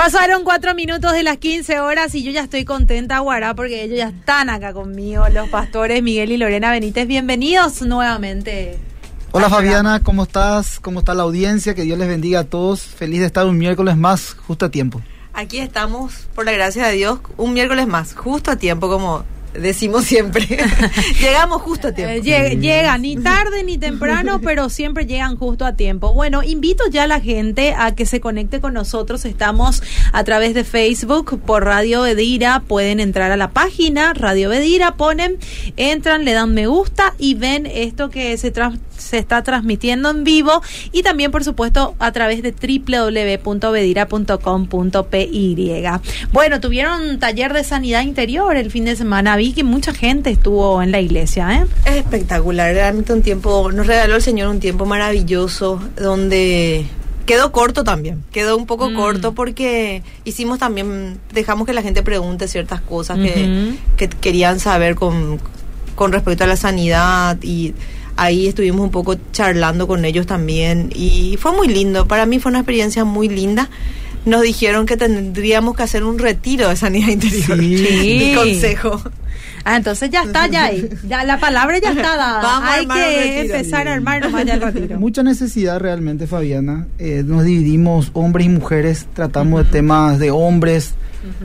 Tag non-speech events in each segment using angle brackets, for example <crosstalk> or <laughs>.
Pasaron cuatro minutos de las 15 horas y yo ya estoy contenta, Guará, porque ellos ya están acá conmigo, los pastores Miguel y Lorena Benítez. Bienvenidos nuevamente. Hola Fabiana, ¿cómo estás? ¿Cómo está la audiencia? Que Dios les bendiga a todos. Feliz de estar un miércoles más, justo a tiempo. Aquí estamos, por la gracia de Dios, un miércoles más, justo a tiempo, como decimos siempre. <laughs> Llegamos justo a tiempo. Eh, llega, ni tarde ni temprano, <laughs> pero siempre llegan justo a tiempo. Bueno, invito ya a la gente a que se conecte con nosotros. Estamos a través de Facebook por Radio Bedira. Pueden entrar a la página Radio Bedira, ponen, entran, le dan me gusta y ven esto que se, se está transmitiendo en vivo. Y también, por supuesto, a través de www.bedira.com.py. Bueno, tuvieron taller de sanidad interior el fin de semana vi que mucha gente estuvo en la iglesia, ¿eh? Es espectacular, realmente un tiempo, nos regaló el Señor un tiempo maravilloso donde quedó corto también, quedó un poco mm. corto porque hicimos también, dejamos que la gente pregunte ciertas cosas que, que, querían saber con, con respecto a la sanidad y ahí estuvimos un poco charlando con ellos también y fue muy lindo, para mí fue una experiencia muy linda nos dijeron que tendríamos que hacer un retiro de sanidad <laughs> interior. Sí. consejo. Ah, entonces ya está, ya ahí. Ya, la palabra ya está dada. <laughs> Hay que empezar a armar nomás ya el retiro. <laughs> Mucha necesidad realmente, Fabiana. Eh, nos dividimos hombres y mujeres, tratamos de temas de hombres,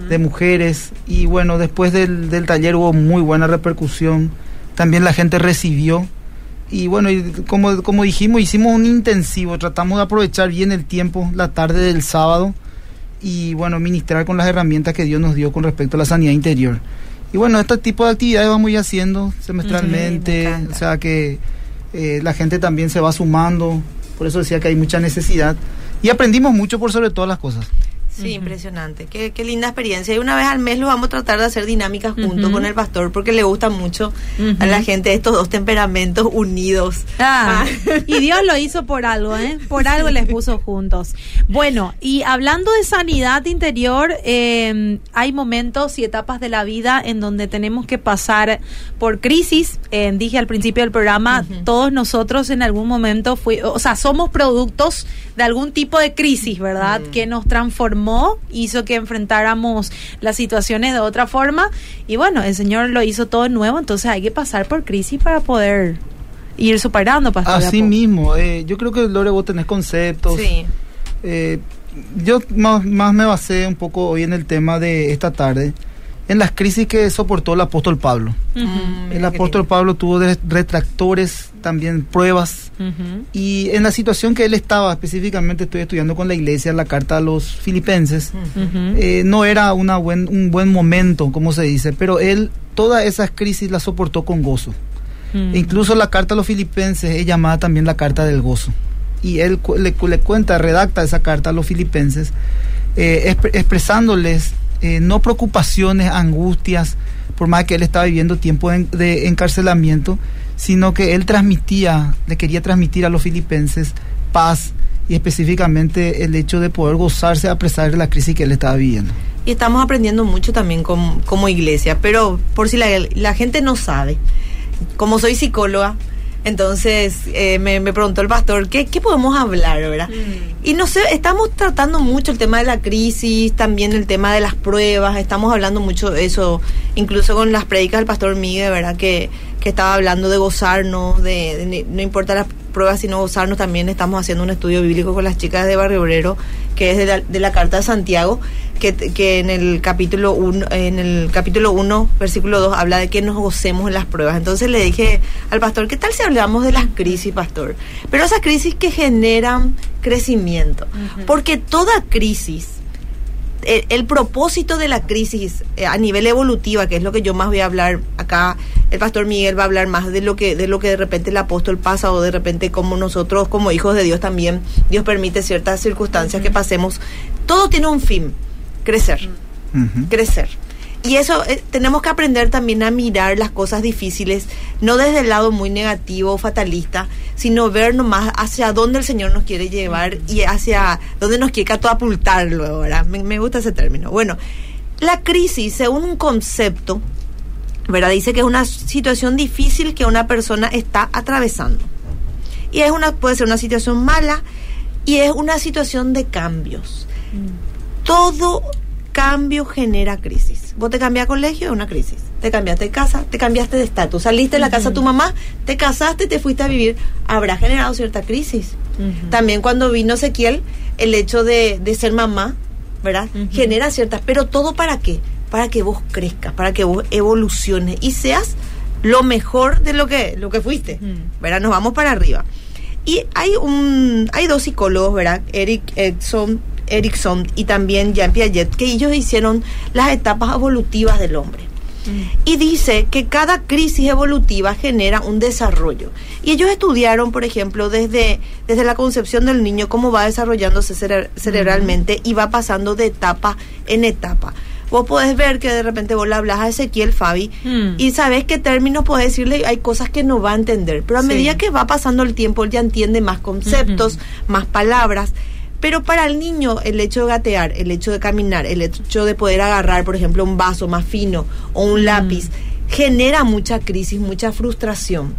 de mujeres. Y bueno, después del, del taller hubo muy buena repercusión. También la gente recibió y bueno, y como, como dijimos, hicimos un intensivo, tratamos de aprovechar bien el tiempo, la tarde del sábado, y bueno, ministrar con las herramientas que Dios nos dio con respecto a la sanidad interior. Y bueno, este tipo de actividades vamos ir haciendo semestralmente, o sea que eh, la gente también se va sumando, por eso decía que hay mucha necesidad. Y aprendimos mucho por sobre todas las cosas. Sí, impresionante. Qué, qué, linda experiencia. Y una vez al mes lo vamos a tratar de hacer dinámicas junto con el pastor porque le gusta mucho a la gente estos dos temperamentos unidos. Ah, ah. y Dios lo hizo por algo, ¿eh? Por algo les puso juntos. Bueno, y hablando de sanidad interior, eh, hay momentos y etapas de la vida en donde tenemos que pasar por crisis. Eh, dije al principio del programa, todos nosotros en algún momento fui, o sea, somos productos de algún tipo de crisis, ¿verdad? Que nos transformó hizo que enfrentáramos las situaciones de otra forma y bueno, el Señor lo hizo todo nuevo, entonces hay que pasar por crisis para poder ir superando. Pastor, Así mismo, eh, yo creo que Lore vos tenés conceptos. Sí. Eh, yo más, más me basé un poco hoy en el tema de esta tarde en las crisis que soportó el apóstol Pablo. Mm, el apóstol Pablo tuvo retractores, también pruebas, y en la situación que él estaba, específicamente estoy estudiando con la iglesia la carta a los filipenses, eh, no era una buen, un buen momento, como se dice, pero él todas esas crisis las soportó con gozo. E incluso la carta a los filipenses es llamada también la carta del gozo. Y él le, cuenta, redacta esa carta a los filipenses, eh, expresándoles eh, no preocupaciones, angustias, por más que él estaba viviendo tiempo de, encarcelamiento, sino que él transmitía, le quería transmitir a los filipenses paz y específicamente el hecho de poder gozarse a pesar de la crisis que él estaba viviendo. Y estamos aprendiendo mucho también como, iglesia, pero por si la, la gente no sabe, como soy psicóloga, entonces eh, me, preguntó el pastor, ¿qué, ¿qué podemos hablar, verdad? Mm. Y no sé, estamos tratando mucho el tema de la crisis, también el tema de las pruebas, estamos hablando mucho de eso, incluso con las predicas del pastor Miguel, ¿verdad? Que, que estaba hablando de gozarnos, de, no importa las pruebas, sino gozarnos. También estamos haciendo un estudio bíblico con las chicas de Barrio Obrero, que es de la, de la Carta de Santiago, que, que en el capítulo 1, en el capítulo 1, versículo 2, habla de que nos gocemos en las pruebas. Entonces le dije al pastor, ¿qué tal si hablamos de las crisis, pastor? Pero esas crisis que generan crecimiento. Porque toda crisis el, propósito de la crisis eh, a nivel evolutiva, que es lo que yo más voy a hablar acá, el pastor Miguel va a hablar más de lo que de lo que de repente el apóstol pasa o de repente como nosotros como hijos de Dios también Dios permite ciertas circunstancias que pasemos. Todo tiene un fin, crecer. Crecer. Y eso eh, tenemos que aprender también a mirar las cosas difíciles, no desde el lado muy negativo o fatalista, sino ver nomás hacia dónde el Señor nos quiere llevar y hacia dónde nos quiere catapultar luego, ¿verdad? Me, me gusta ese término. Bueno, la crisis, según un concepto, ¿verdad? Dice que es una situación difícil que una persona está atravesando. Y es una, puede ser una situación mala y es una situación de cambios. Mm. todo cambio genera crisis. Vos te cambias de colegio, es una crisis. Te cambiaste de casa, te cambiaste de estatus. Saliste de la casa de tu mamá, te casaste, te fuiste a vivir. Habrá generado cierta crisis. También cuando vino Ezequiel, el hecho de, ser mamá, ¿verdad? Genera ciertas. Pero todo para qué? Para que vos crezcas, para que vos evoluciones y seas lo mejor de lo que, lo que fuiste. ¿Verdad? Nos vamos para arriba. Y hay un hay dos psicólogos, ¿verdad? Eric Edson, Erickson y también Jean Piaget, que ellos hicieron las etapas evolutivas del hombre. Mm. Y dice que cada crisis evolutiva genera un desarrollo. Y ellos estudiaron, por ejemplo, desde, desde la concepción del niño, cómo va desarrollándose cerebralmente y va pasando de etapa en etapa vos podés ver que de repente vos le hablas a Ezequiel Fabi hmm. y sabes qué términos podés decirle, hay cosas que no va a entender, pero a medida que va pasando el tiempo él ya entiende más conceptos, más palabras. Pero para el niño el hecho de gatear, el hecho de caminar, el hecho de poder agarrar, por ejemplo, un vaso más fino o un lápiz, genera mucha crisis, mucha frustración.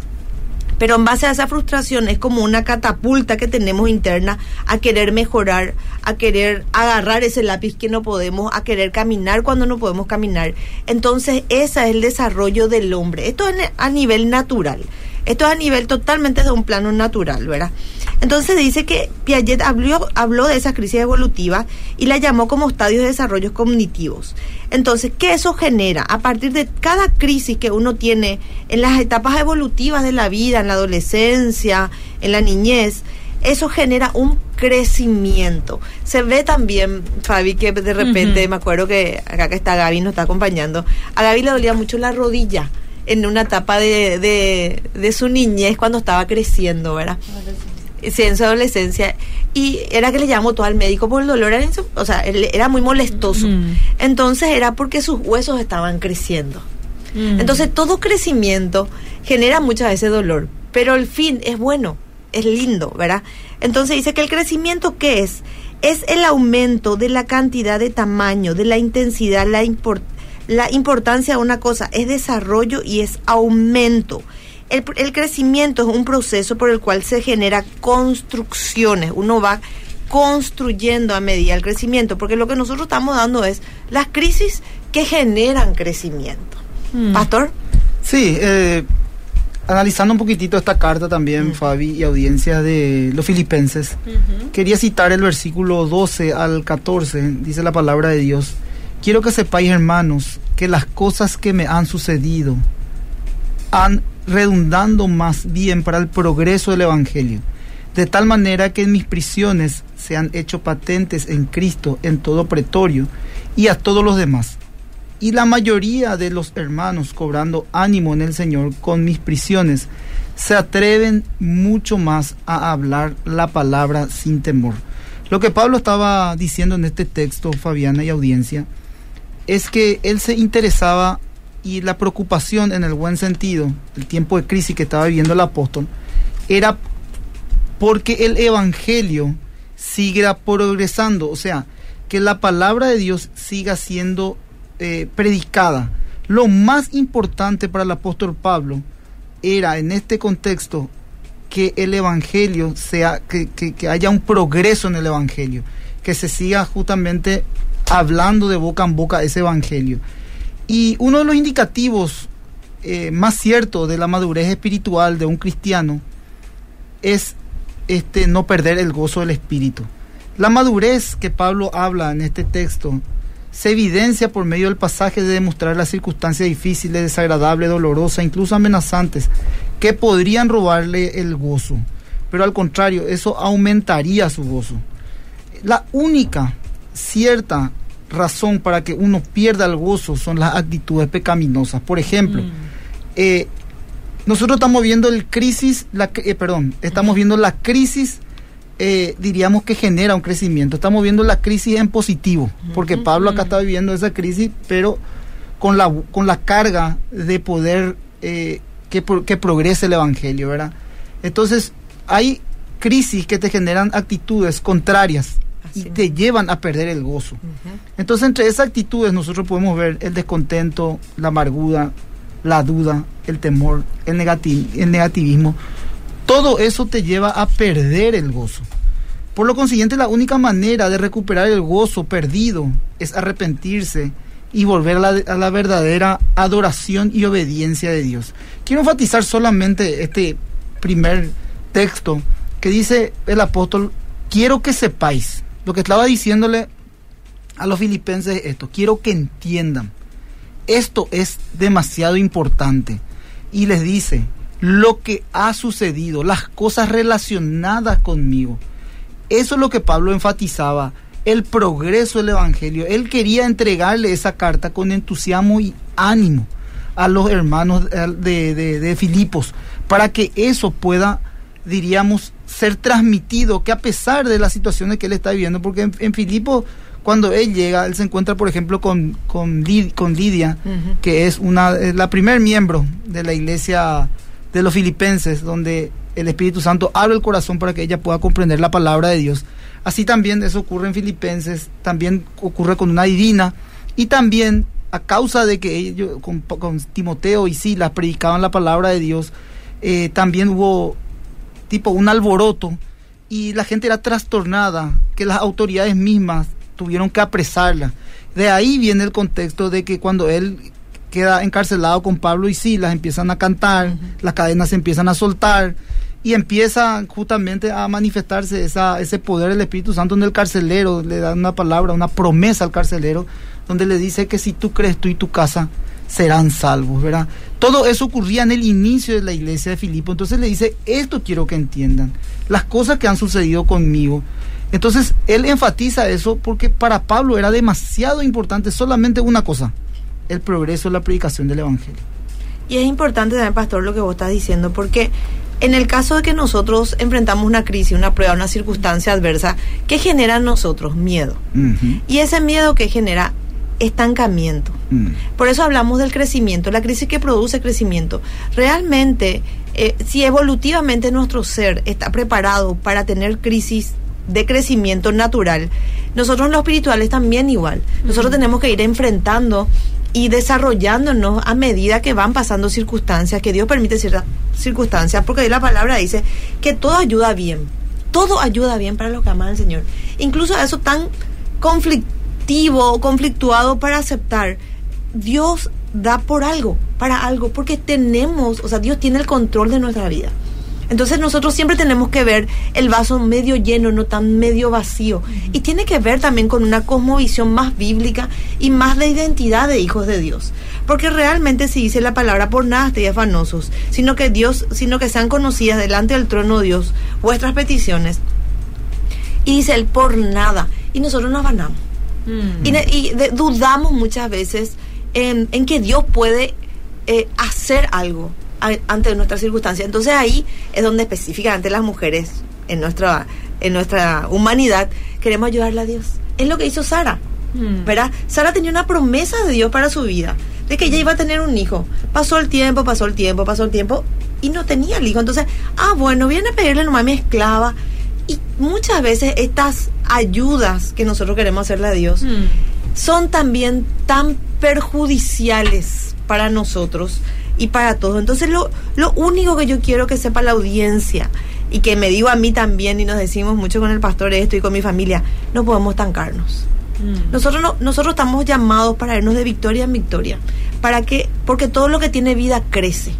Pero en base a esa frustración es como una catapulta que tenemos interna a querer mejorar, a querer agarrar ese lápiz que no podemos, a querer caminar cuando no podemos caminar. Entonces, ese es el desarrollo del hombre. Esto es a nivel natural. Esto es a nivel totalmente de un plano natural, ¿verdad? Entonces dice que Piaget habló, habló de esa crisis evolutiva y la llamó como estadios de desarrollo cognitivos. Entonces, ¿qué eso genera? A partir de cada crisis que uno tiene en las etapas evolutivas de la vida, en la adolescencia, en la niñez, eso genera un crecimiento. Se ve también, Fabi, que de repente, me acuerdo que acá que está Gaby, nos está acompañando, a Gaby le dolía mucho la rodilla en una etapa de, de, de su niñez cuando estaba creciendo, ¿verdad? Sí, en su adolescencia. Y era que le llamó todo al médico por el dolor, era, o sea, era muy molestoso. Entonces era porque sus huesos estaban creciendo. Entonces todo crecimiento genera muchas veces dolor, pero el fin es bueno, es lindo, ¿verdad? Entonces dice que el crecimiento, ¿qué es? Es el aumento de la cantidad de tamaño, de la intensidad, la importancia la importancia de una cosa es desarrollo y es aumento. El, crecimiento es un proceso por el cual se genera construcciones. Uno va construyendo a medida el crecimiento, porque lo que nosotros estamos dando es las crisis que generan crecimiento. Hmm. Pastor. Sí, eh, analizando un poquitito esta carta también, hmm. Fabi, y audiencia de los filipenses, quería citar el versículo 12 al 14, dice la palabra de Dios. Quiero que sepáis, hermanos, que las cosas que me han sucedido han redundando más bien para el progreso del Evangelio, de tal manera que en mis prisiones se han hecho patentes en Cristo en todo pretorio y a todos los demás. Y la mayoría de los hermanos, cobrando ánimo en el Señor con mis prisiones, se atreven mucho más a hablar la palabra sin temor. Lo que Pablo estaba diciendo en este texto, Fabiana y audiencia, es que él se interesaba y la preocupación en el buen sentido, el tiempo de crisis que estaba viviendo el apóstol, era porque el Evangelio siga progresando, o sea, que la palabra de Dios siga siendo eh, predicada. Lo más importante para el apóstol Pablo era en este contexto que el Evangelio sea, que, que haya un progreso en el Evangelio, que se siga justamente hablando de boca en boca ese evangelio. Y uno de los indicativos eh, más ciertos de la madurez espiritual de un cristiano es este no perder el gozo del espíritu. La madurez que Pablo habla en este texto se evidencia por medio del pasaje de demostrar las circunstancias difíciles, desagradables, dolorosas, incluso amenazantes, que podrían robarle el gozo. Pero al contrario, eso aumentaría su gozo. La única cierta razón para que uno pierda el gozo son las actitudes pecaminosas. Por ejemplo, mm. eh, nosotros estamos viendo el crisis, la, eh, perdón, estamos viendo la crisis, eh, diríamos que genera un crecimiento. Estamos viendo la crisis en positivo, porque Pablo acá está viviendo esa crisis, pero con la, con la carga de poder que, que progrese el Evangelio, ¿verdad? Entonces, hay crisis que te generan actitudes contrarias y te llevan a perder el gozo. Entonces, entre esas actitudes nosotros podemos ver el descontento, la amargura, la duda, el temor, el, el negativismo. Todo eso te lleva a perder el gozo. Por lo consiguiente, la única manera de recuperar el gozo perdido es arrepentirse y volver a la, a la, verdadera adoración y obediencia de Dios. Quiero enfatizar solamente este primer texto que dice el apóstol, quiero que sepáis, lo que estaba diciéndole a los filipenses esto, quiero que entiendan, esto es demasiado importante. Y les dice, lo que ha sucedido, las cosas relacionadas conmigo, eso es lo que Pablo enfatizaba, el progreso del Evangelio. Él quería entregarle esa carta con entusiasmo y ánimo a los hermanos de, de, de Filipos, para que eso pueda, diríamos, ser transmitido, que a pesar de las situaciones que él está viviendo, porque en, en Filipo, cuando él llega, él se encuentra, por ejemplo, con, con, Lid, con Lidia, uh -huh. que es una la primer miembro de la iglesia de los filipenses, donde el Espíritu Santo abre el corazón para que ella pueda comprender la palabra de Dios. Así también eso ocurre en Filipenses, también ocurre con una divina y también a causa de que ellos con, con Timoteo y Silas predicaban la palabra de Dios, eh, también hubo tipo un alboroto y la gente era trastornada, que las autoridades mismas tuvieron que apresarla. De ahí viene el contexto de que cuando él queda encarcelado con Pablo y Silas, empiezan a cantar, uh -huh. las cadenas se empiezan a soltar y empieza justamente a manifestarse esa, ese poder del Espíritu Santo en el carcelero, le da una palabra, una promesa al carcelero, donde le dice que si tú crees tú y tu casa serán salvos, ¿verdad? Todo eso ocurría en el inicio de la iglesia de Filipo, entonces le dice, esto quiero que entiendan, las cosas que han sucedido conmigo. Entonces él enfatiza eso porque para Pablo era demasiado importante solamente una cosa, el progreso de la predicación del Evangelio. Y es importante también, pastor, lo que vos estás diciendo, porque en el caso de que nosotros enfrentamos una crisis, una prueba, una circunstancia adversa, ¿qué genera en nosotros? Miedo. Uh -huh. Y ese miedo que genera estancamiento. -huh. Por eso hablamos del crecimiento, la crisis que produce crecimiento. Realmente, eh, si evolutivamente nuestro ser está preparado para tener crisis de crecimiento natural, nosotros los espirituales también igual. Nosotros tenemos que ir enfrentando y desarrollándonos a medida que van pasando circunstancias, que Dios permite ciertas circunstancias, porque ahí la palabra dice que todo ayuda bien, todo ayuda bien para los que aman al Señor. Incluso eso tan conflictivo, conflictuado para aceptar, Dios da por algo, para algo, porque tenemos, o sea, Dios tiene el control de nuestra vida. Entonces nosotros siempre tenemos que ver el vaso medio lleno, no tan medio vacío. Uh -huh. Y tiene que ver también con una cosmovisión más bíblica y más de identidad de hijos de Dios. Porque realmente si dice la palabra por nada estéis afanosos, sino que Dios, sino que sean conocidas delante del trono de Dios vuestras peticiones. Y dice el por nada. Y nosotros nos afanamos. -huh. Y, y de, dudamos muchas veces en, en que Dios puede eh, hacer algo ante nuestra circunstancia. Entonces ahí es donde específicamente las mujeres en nuestra en nuestra humanidad queremos ayudarle a Dios. Es lo que hizo Sara. Mm. ¿Verdad? Sara tenía una promesa de Dios para su vida, de que ella iba a tener un hijo. Pasó el tiempo, pasó el tiempo, pasó el tiempo y no tenía el hijo. Entonces, ah, bueno, viene a pedirle nomás a mi esclava. Muchas veces estas ayudas que nosotros queremos hacerle a Dios mm. son también tan perjudiciales para nosotros y para todos. Entonces lo, lo único que yo quiero que sepa la audiencia y que me digo a mí también y nos decimos mucho con el pastor esto y con mi familia, no podemos estancarnos. Mm. Nosotros no, nosotros estamos llamados para irnos de victoria en victoria, para que porque todo lo que tiene vida crece.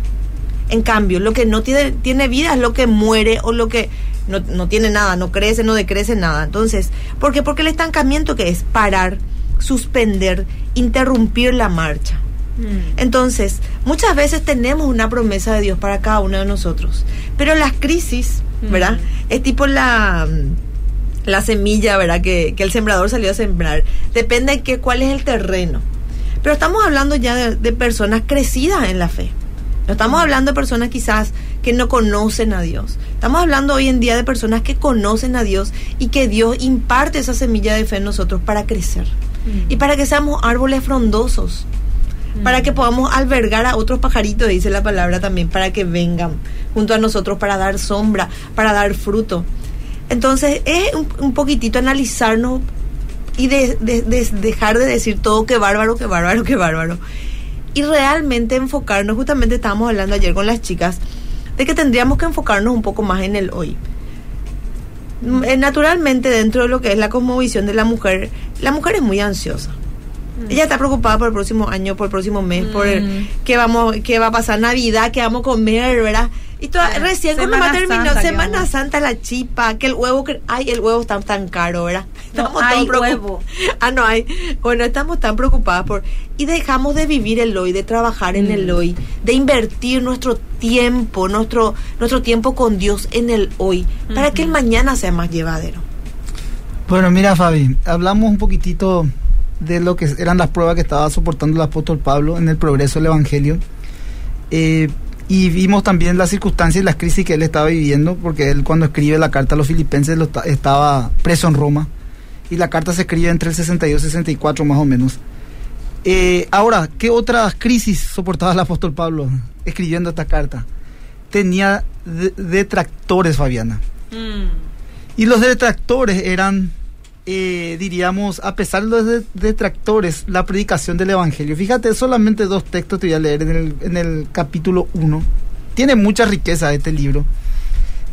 En cambio, lo que no tiene, tiene vida es lo que muere o lo que no, no tiene nada, no crece, no decrece nada. Entonces, ¿por qué? Porque el estancamiento que es parar, suspender, interrumpir la marcha. Entonces, muchas veces tenemos una promesa de Dios para cada uno de nosotros, pero las crisis, ¿verdad? Mm. Es tipo la la semilla, ¿verdad? Que, que, el sembrador salió a sembrar. Depende de que, cuál es el terreno. Pero estamos hablando ya de, de personas crecidas en la fe. No estamos hablando de personas quizás que no conocen a Dios. Estamos hablando hoy en día de personas que conocen a Dios y que Dios imparte esa semilla de fe en nosotros para crecer. Mm. Y para que seamos árboles frondosos para que podamos albergar a otros pajaritos, dice la palabra también, para que vengan junto a nosotros para dar sombra, para dar fruto. Entonces es un, un poquitito analizarnos y de, de, de, dejar de decir todo que bárbaro, que bárbaro, que bárbaro. Y realmente enfocarnos, justamente estábamos hablando ayer con las chicas, de que tendríamos que enfocarnos un poco más en el hoy. Mm, eh, naturalmente, dentro de lo que es la cosmovisión de la mujer, la mujer es muy ansiosa. Mm. Ella está preocupada por el próximo año, por el próximo mes, por el, qué vamos, qué va a pasar Navidad, qué vamos a comer, ¿verdad? Y toda, recién cuando va terminó Semana Santa la chipa, que el huevo, que, ay, el huevo está tan caro, ¿verdad? <laughs> Estamos no hay huevo. <laughs> Ah, no hay. Bueno, estamos tan preocupadas por y dejamos de vivir el hoy, de trabajar en el mm. hoy, de invertir nuestro tiempo, nuestro nuestro tiempo con Dios en el hoy, para que el mañana sea más llevadero. Bueno, mira, Fabi, hablamos un poquitito de lo que eran las pruebas que estaba soportando el apóstol Pablo en el progreso del evangelio. Eh, y vimos también las circunstancias y las crisis que él estaba viviendo, porque él cuando escribe la carta a los filipenses lo estaba preso en Roma, y la carta se escribe entre el 62 y 64 más o menos. Eh, ahora, ¿qué otras crisis soportaba el apóstol Pablo escribiendo esta carta? Tenía detractores, Fabiana. Mm. Y los detractores eran eh, diríamos, a pesar de los detractores, la predicación del Evangelio. Fíjate, solamente dos textos te voy a leer en el, en el capítulo 1. Tiene mucha riqueza este libro.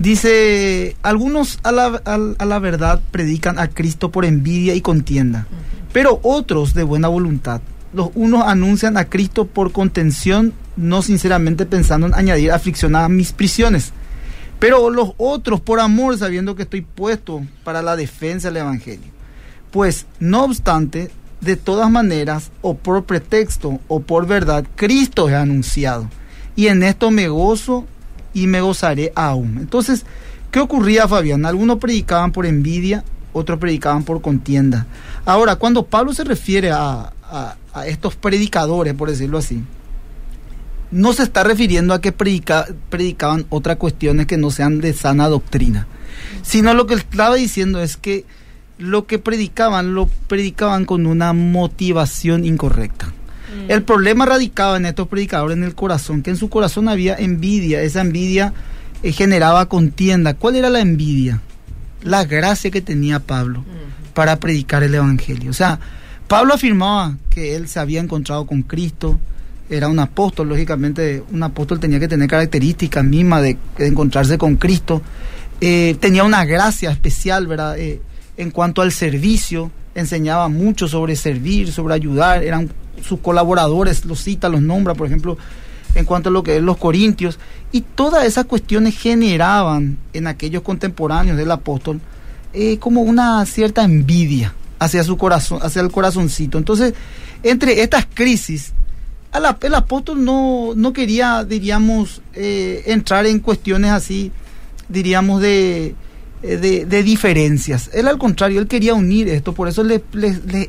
Dice, algunos a la, a la verdad predican a Cristo por envidia y contienda, pero otros de buena voluntad. Los unos anuncian a Cristo por contención, no sinceramente pensando en añadir aflicción a mis prisiones pero los otros por amor, sabiendo que estoy puesto para la defensa del Evangelio. Pues, no obstante, de todas maneras, o por pretexto o por verdad, Cristo es anunciado. Y en esto me gozo y me gozaré aún. Entonces, ¿qué ocurría, Fabián? Algunos predicaban por envidia, otros predicaban por contienda. Ahora, cuando Pablo se refiere a, a estos predicadores, por decirlo así, no se está refiriendo a que predicaban otras cuestiones que no sean de sana doctrina, sino lo que estaba diciendo es que lo que predicaban lo predicaban con una motivación incorrecta. Mm. El problema radicaba en estos predicadores en el corazón, que en su corazón había envidia, esa envidia eh, generaba contienda. ¿Cuál era la envidia? La gracia que tenía Pablo mm. para predicar el Evangelio. O sea, Pablo afirmaba que él se había encontrado con Cristo, era un apóstol, lógicamente un apóstol tenía que tener características mismas de, encontrarse con Cristo. Eh, tenía una gracia especial, ¿verdad? Eh, en cuanto al servicio, enseñaba mucho sobre servir, sobre ayudar, eran sus colaboradores, los cita, los nombra, por ejemplo, en cuanto a lo que es los corintios, y todas esas cuestiones generaban en aquellos contemporáneos del apóstol eh, como una cierta envidia hacia su corazón, hacia el corazoncito. Entonces, entre estas crisis, el apóstol no, quería, diríamos, eh, entrar en cuestiones así, diríamos, de, eh, de, diferencias. Él al contrario, él quería unir esto, por eso le,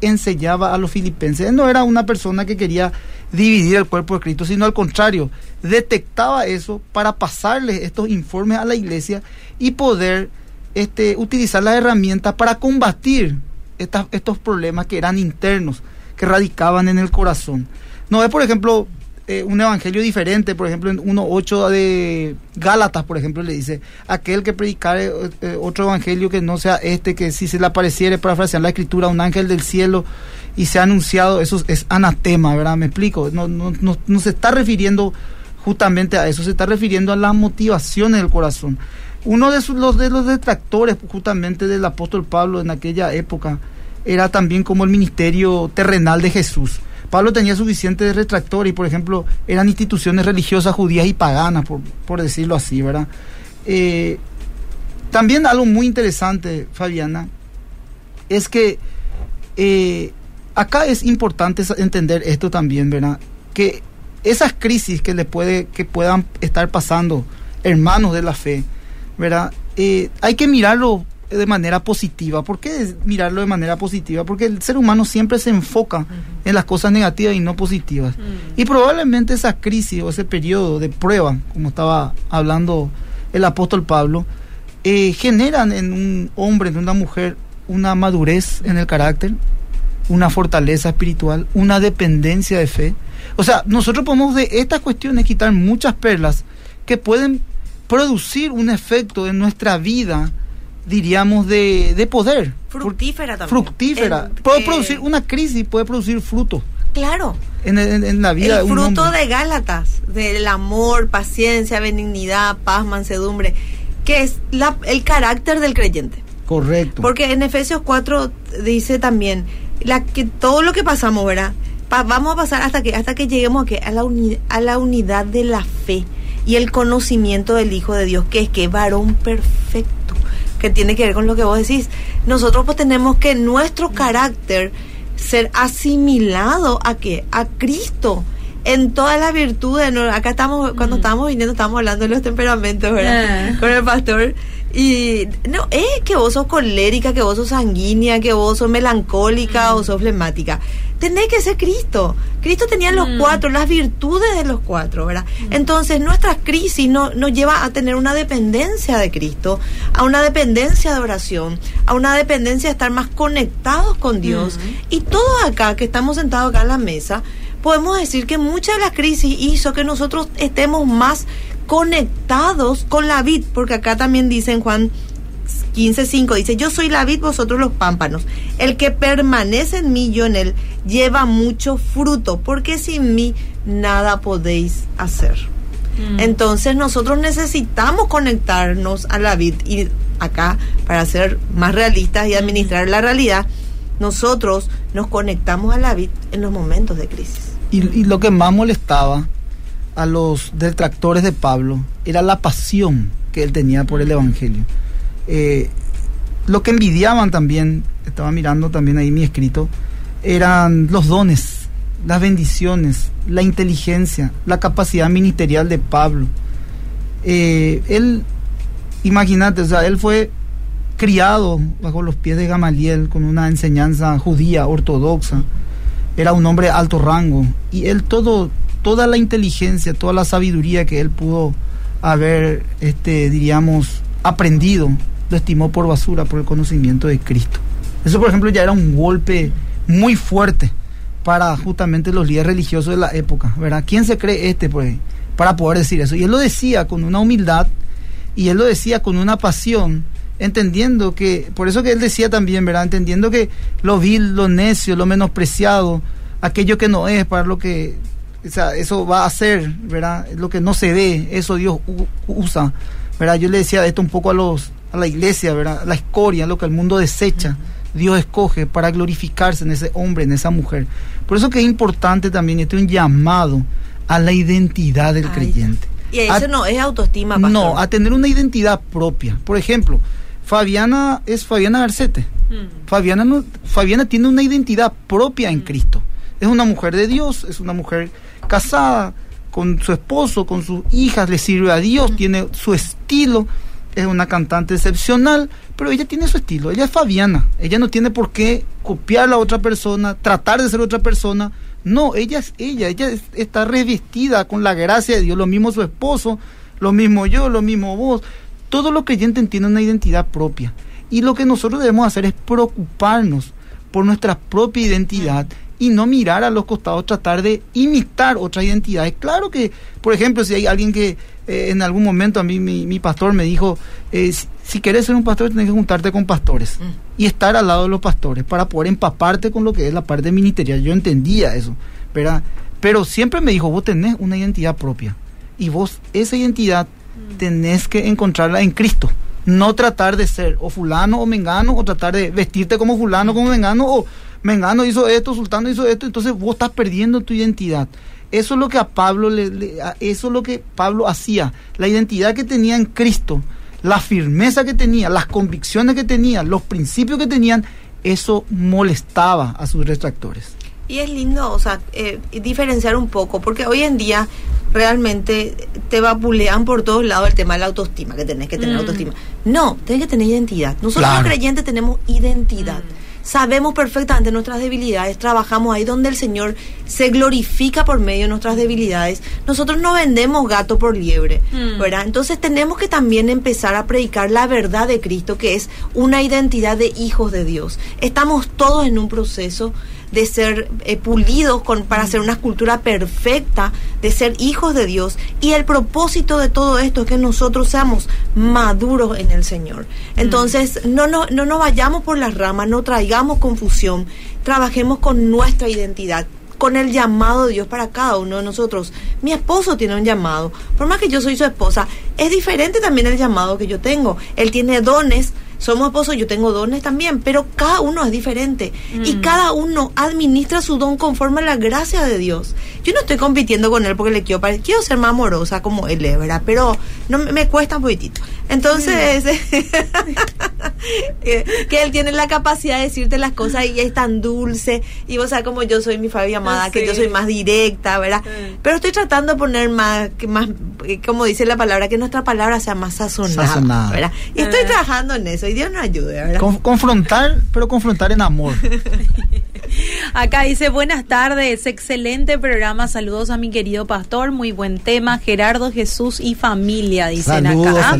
enseñaba a los filipenses. Él no era una persona que quería dividir el cuerpo de Cristo, sino al contrario, detectaba eso para pasarle estos informes a la iglesia y poder este, utilizar las herramientas para combatir estos problemas que eran internos, que radicaban en el corazón. No es, por ejemplo, eh, un evangelio diferente, por ejemplo, en 1.8 de Gálatas, por ejemplo, le dice, aquel que predicare eh, otro evangelio que no sea este, que si se le apareciere, para frasear la escritura, un ángel del cielo y se ha anunciado, eso es anatema, ¿verdad? Me explico, no, no, no, no se está refiriendo justamente a eso, se está refiriendo a las motivaciones del corazón. Uno de, los, de los detractores justamente del apóstol Pablo en aquella época era también como el ministerio terrenal de Jesús Pablo tenía suficiente retractor y, por ejemplo, eran instituciones religiosas judías y paganas, por, decirlo así, ¿verdad? Eh, también algo muy interesante, Fabiana, es que eh, acá es importante entender esto también, ¿verdad? Que esas crisis que le puede, que puedan estar pasando hermanos de la fe, ¿verdad? Eh, hay que mirarlo de manera positiva. ¿Por qué mirarlo de manera positiva? Porque el ser humano siempre se enfoca en las cosas negativas y no positivas. Y probablemente esa crisis o ese periodo de prueba, como estaba hablando el apóstol Pablo, eh, generan en un hombre, en una mujer, una madurez en el carácter, una fortaleza espiritual, una dependencia de fe. O sea, nosotros podemos de estas cuestiones quitar muchas perlas que pueden producir un efecto en nuestra vida diríamos, de, de poder. Fructífera también. Fructífera. puede producir una crisis, puede producir fruto. Claro. En, en, la vida. El fruto de Gálatas, del amor, paciencia, benignidad, paz, mansedumbre, que es la, el carácter del creyente. Correcto. Porque en Efesios 4 dice también la que todo lo que pasamos, ¿verdad? vamos a pasar hasta que hasta que lleguemos a, que, a, la a la unidad de la fe y el conocimiento del Hijo de Dios, que es que varón perfecto, que tiene que ver con lo que vos decís. Nosotros pues tenemos que nuestro carácter ser asimilado a qué? A Cristo en todas las virtudes. Acá estamos, cuando estábamos viniendo, estábamos hablando de los temperamentos, ¿verdad? Ah. Con el pastor. Y no, es que vos sos colérica, que vos sos sanguínea, que vos sos melancólica o sos flemática. Tenés que ser Cristo. Cristo tenía los mm. cuatro, las virtudes de los cuatro, ¿verdad? Mm. Entonces nuestra crisis no, nos lleva a tener una dependencia de Cristo, a una dependencia de oración, a una dependencia de estar más conectados con Dios. Mm. Y todos acá, que estamos sentados acá en la mesa, podemos decir que mucha de la crisis hizo que nosotros estemos más conectados con la vid, porque acá también dice en Juan 15.5, dice, yo soy la vid, vosotros los pámpanos. El que permanece en mí, yo en él, lleva mucho fruto, porque sin mí nada podéis hacer. Mm. Entonces nosotros necesitamos conectarnos a la vid y acá, para ser más realistas y administrar la realidad, nosotros nos conectamos a la vid en los momentos de crisis. y lo que más molestaba a los detractores de Pablo era la pasión que él tenía por el Evangelio. Eh, lo que envidiaban también, estaba mirando también ahí mi escrito, eran los dones, las bendiciones, la inteligencia, la capacidad ministerial de Pablo. Eh, él, imagínate, o sea, él fue criado bajo los pies de Gamaliel con una enseñanza judía ortodoxa. Era un hombre alto rango y él todo toda la inteligencia, toda la sabiduría que él pudo haber, este, diríamos, aprendido, lo estimó por basura por el conocimiento de Cristo. Eso, por ejemplo, ya era un golpe muy fuerte para justamente los líderes religiosos de la época, ¿verdad? ¿Quién se cree este, pues, para poder decir eso? Y él lo decía con una humildad y él lo decía con una pasión, entendiendo que, por eso que él decía también, ¿verdad? Entendiendo que lo vil, lo necio, lo menospreciado, aquello que no es para lo que o sea, eso va a ser, ¿verdad? Lo que no se ve, eso Dios usa, ¿verdad? Yo le decía esto un poco a los a la iglesia, ¿verdad? La escoria, lo que el mundo desecha, Dios escoge para glorificarse en ese hombre, en esa mujer. Por eso que es importante también, este un llamado a la identidad del creyente. Y eso no es autoestima, pastor. No, a tener una identidad propia. Por ejemplo, Fabiana es Fabiana Garcete. Mm. Fabiana, no, Fabiana tiene una identidad propia en mm. Cristo. Es una mujer de Dios, es una mujer casada con su esposo, con sus hijas, le sirve a Dios, tiene su estilo, es una cantante excepcional, pero ella tiene su estilo, ella es Fabiana, ella no tiene por qué copiar a otra persona, tratar de ser otra persona, no, ella es ella, ella está revestida con la gracia de Dios, lo mismo su esposo, lo mismo yo, lo mismo vos, todo lo creyente tiene una identidad propia. Y lo que nosotros debemos hacer es preocuparnos por nuestra propia identidad y no mirar a los costados, tratar de imitar otras identidades. Claro que, por ejemplo, si hay alguien que eh, en algún momento a mí mi, pastor me dijo, eh, si, quieres ser un pastor tienes que juntarte con pastores mm. y estar al lado de los pastores para poder empaparte con lo que es la parte ministerial. Yo entendía eso, ¿verdad? Pero siempre me dijo, vos tenés una identidad propia y vos esa identidad mm. tenés que encontrarla en Cristo. No tratar de ser o fulano o mengano o tratar de vestirte como fulano, como mengano o Mengano hizo esto, Sultano hizo esto, entonces vos estás perdiendo tu identidad. Eso es lo que a Pablo le, eso es lo que Pablo hacía, la identidad que tenía en Cristo, la firmeza que tenía, las convicciones que tenía, los principios que tenían, eso molestaba a sus retractores. Y es lindo, o sea, eh, diferenciar un poco, porque hoy en día realmente te vapulean por todos lados el tema de la autoestima, que tenés que tener mm. autoestima. No, tenés que tener identidad. Nosotros los creyentes tenemos identidad. Mm sabemos perfectamente nuestras debilidades, trabajamos ahí donde el Señor se glorifica por medio de nuestras debilidades. Nosotros no vendemos gato por liebre, mm. ¿verdad? Entonces tenemos que también empezar a predicar la verdad de Cristo, que es una identidad de hijos de Dios. Estamos todos en un proceso de ser eh, pulidos con, para hacer una escultura perfecta, de ser hijos de Dios. Y el propósito de todo esto es que nosotros seamos maduros en el Señor. Entonces, no, no, no nos vayamos por las ramas, no traigamos confusión, trabajemos con nuestra identidad con el llamado de Dios para cada uno de nosotros. Mi esposo tiene un llamado, por más que yo soy su esposa, es diferente también el llamado que yo tengo. Él tiene dones somos esposos, yo tengo dones también, pero cada uno es diferente y mm. cada uno administra su don conforme a la gracia de Dios. Yo no estoy compitiendo con él porque le quiero, quiero ser más amorosa como él es, ¿verdad? Pero no me cuesta un poquitito. Entonces, <laughs> que él tiene la capacidad de decirte las cosas y es tan dulce y vos sabes como yo soy mi Fabi amada, que yo soy más directa, ¿verdad? Pero estoy tratando de poner más, más, eh, como dice la palabra, que nuestra palabra sea más sazonada, ¿verdad? Y estoy ah. trabajando en eso y Dios nos ayude, ¿verdad? confrontar, pero confrontar en amor. <laughs> Acá dice, buenas tardes, excelente programa, saludos a mi querido pastor, muy buen tema, Gerardo, Jesús y familia, dicen acá.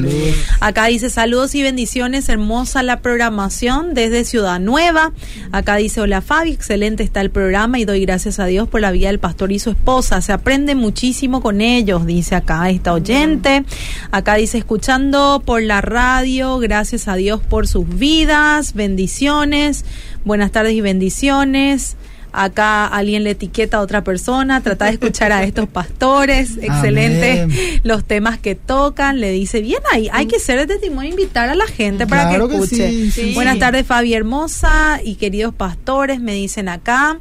Acá dice, saludos y bendiciones, hermosa la programación desde Ciudad Nueva. Acá dice, hola Fabi, excelente está el programa y doy gracias a Dios por la vida del pastor y su esposa, se aprende muchísimo con ellos, dice acá esta oyente. Acá dice, escuchando por la radio, gracias a Dios por sus vidas, bendiciones. Buenas tardes y bendiciones. Acá alguien le etiqueta a otra persona, trata de escuchar a estos pastores, <laughs> excelente los temas que tocan, le dice, bien ahí, hay que ser el testimonio, invitar a la gente para que escuche. Buenas tardes Fabi Hermosa y queridos pastores, me dicen acá.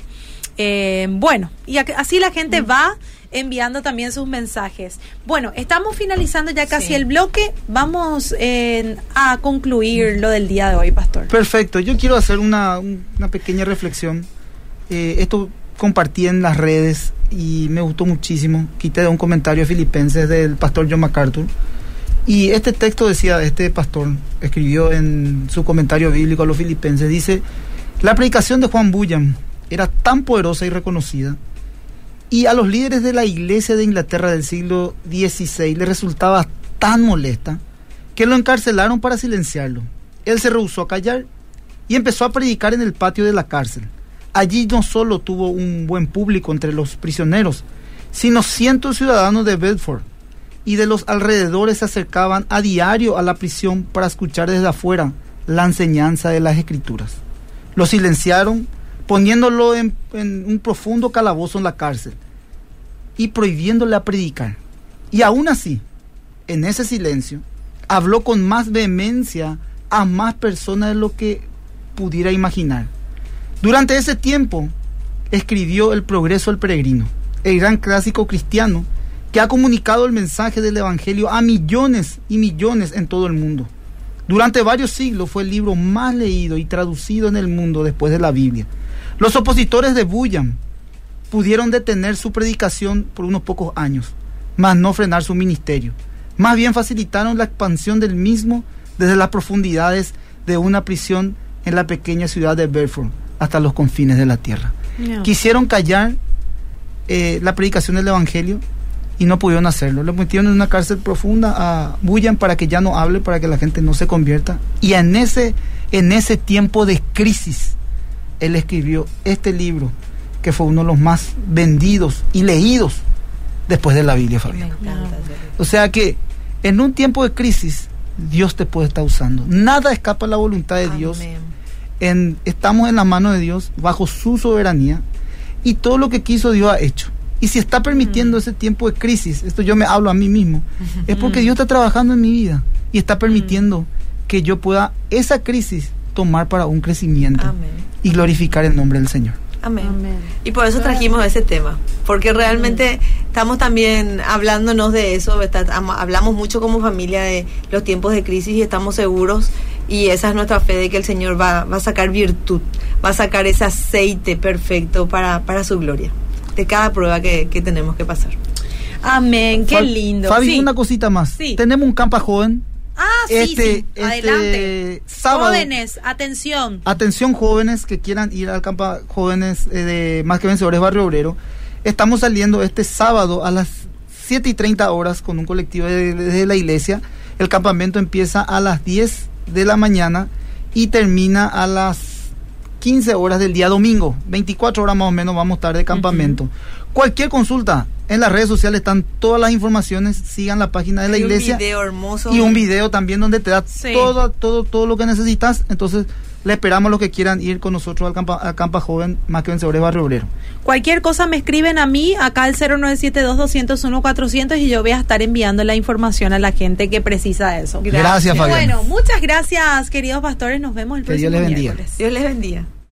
Eh, bueno, y así la gente mm. va enviando también sus mensajes. Bueno, estamos finalizando ya casi el bloque. Vamos a concluir lo del día de hoy, Pastor. Perfecto. Yo quiero hacer una, pequeña reflexión. Eh, esto compartí en las redes y me gustó muchísimo. Quité de un comentario Filipenses del pastor John MacArthur. Y este texto decía, este pastor escribió en su comentario bíblico a los filipenses, dice, la predicación de Juan Bullan era tan poderosa y reconocida y a los líderes de la iglesia de Inglaterra del siglo XVI le resultaba tan molesta que lo encarcelaron para silenciarlo. Él se rehusó a callar y empezó a predicar en el patio de la cárcel. Allí no solo tuvo un buen público entre los prisioneros, sino cientos de ciudadanos de Bedford y de los alrededores se acercaban a diario a la prisión para escuchar desde afuera la enseñanza de las escrituras. Lo silenciaron poniéndolo en, en un profundo calabozo en la cárcel y prohibiéndole a predicar. Y aún así, en ese silencio, habló con más vehemencia a más personas de lo que pudiera imaginar. Durante ese tiempo, escribió El progreso del peregrino, el gran clásico cristiano que ha comunicado el mensaje del Evangelio a millones y millones en todo el mundo. Durante varios siglos fue el libro más leído y traducido en el mundo después de la Biblia. Los opositores de Bullan pudieron detener su predicación por unos pocos años, mas no frenar su ministerio. Más bien facilitaron la expansión del mismo desde las profundidades de una prisión en la pequeña ciudad de Bedford hasta los confines de la tierra. Quisieron callar eh, la predicación del Evangelio y no pudieron hacerlo. Lo metieron en una cárcel profunda a Bullan para que ya no hable, para que la gente no se convierta. Y en ese, en ese tiempo de crisis, él escribió este libro que fue uno de los más vendidos y leídos después de la Biblia, Fabián. O sea que en un tiempo de crisis, Dios te puede estar usando. Nada escapa a la voluntad de Dios. En, estamos en la mano de Dios, bajo su soberanía, y todo lo que quiso Dios ha hecho. Y si está permitiendo ese tiempo de crisis, esto yo me hablo a mí mismo, <laughs> es porque Dios está trabajando en mi vida y está permitiendo que yo pueda esa crisis tomar para un crecimiento y glorificar el nombre del Señor. Amén. Y por eso trajimos ese tema, porque realmente estamos también hablándonos de eso, hablamos mucho como familia de los tiempos de crisis y estamos seguros y esa es nuestra fe de que el Señor va, a sacar virtud, va a sacar ese aceite perfecto para, para su gloria, de cada prueba que, tenemos que pasar. Amén, qué lindo. Fabi, una cosita más. Tenemos un campa joven Sí, este, sí. Este Adelante. jóvenes, atención. Atención jóvenes que quieran ir al campo jóvenes eh, de Más que Vencedores Barrio Obrero. Estamos saliendo este sábado a las 7 y 30 horas con un colectivo de, la iglesia. El campamento empieza a las 10 de la mañana y termina a las 15 horas del día domingo. 24 horas más o menos vamos a estar de campamento. Cualquier consulta, en las redes sociales están todas las informaciones. Sigan la página de la iglesia. Un video hermoso. Y un video también donde te da todo, todo, todo lo que necesitas. Entonces, Le esperamos los que quieran ir con nosotros al Campa, al Campa Joven, más que vencedores Barrio Obrero. Cualquier cosa me escriben a mí, acá al 0972-201-400 y yo voy a estar enviando la información a la gente que precisa eso. Gracias, Fabián. Bueno, muchas gracias, queridos pastores. Nos vemos el Que próximo Dios les bendiga. miércoles. Dios les bendiga.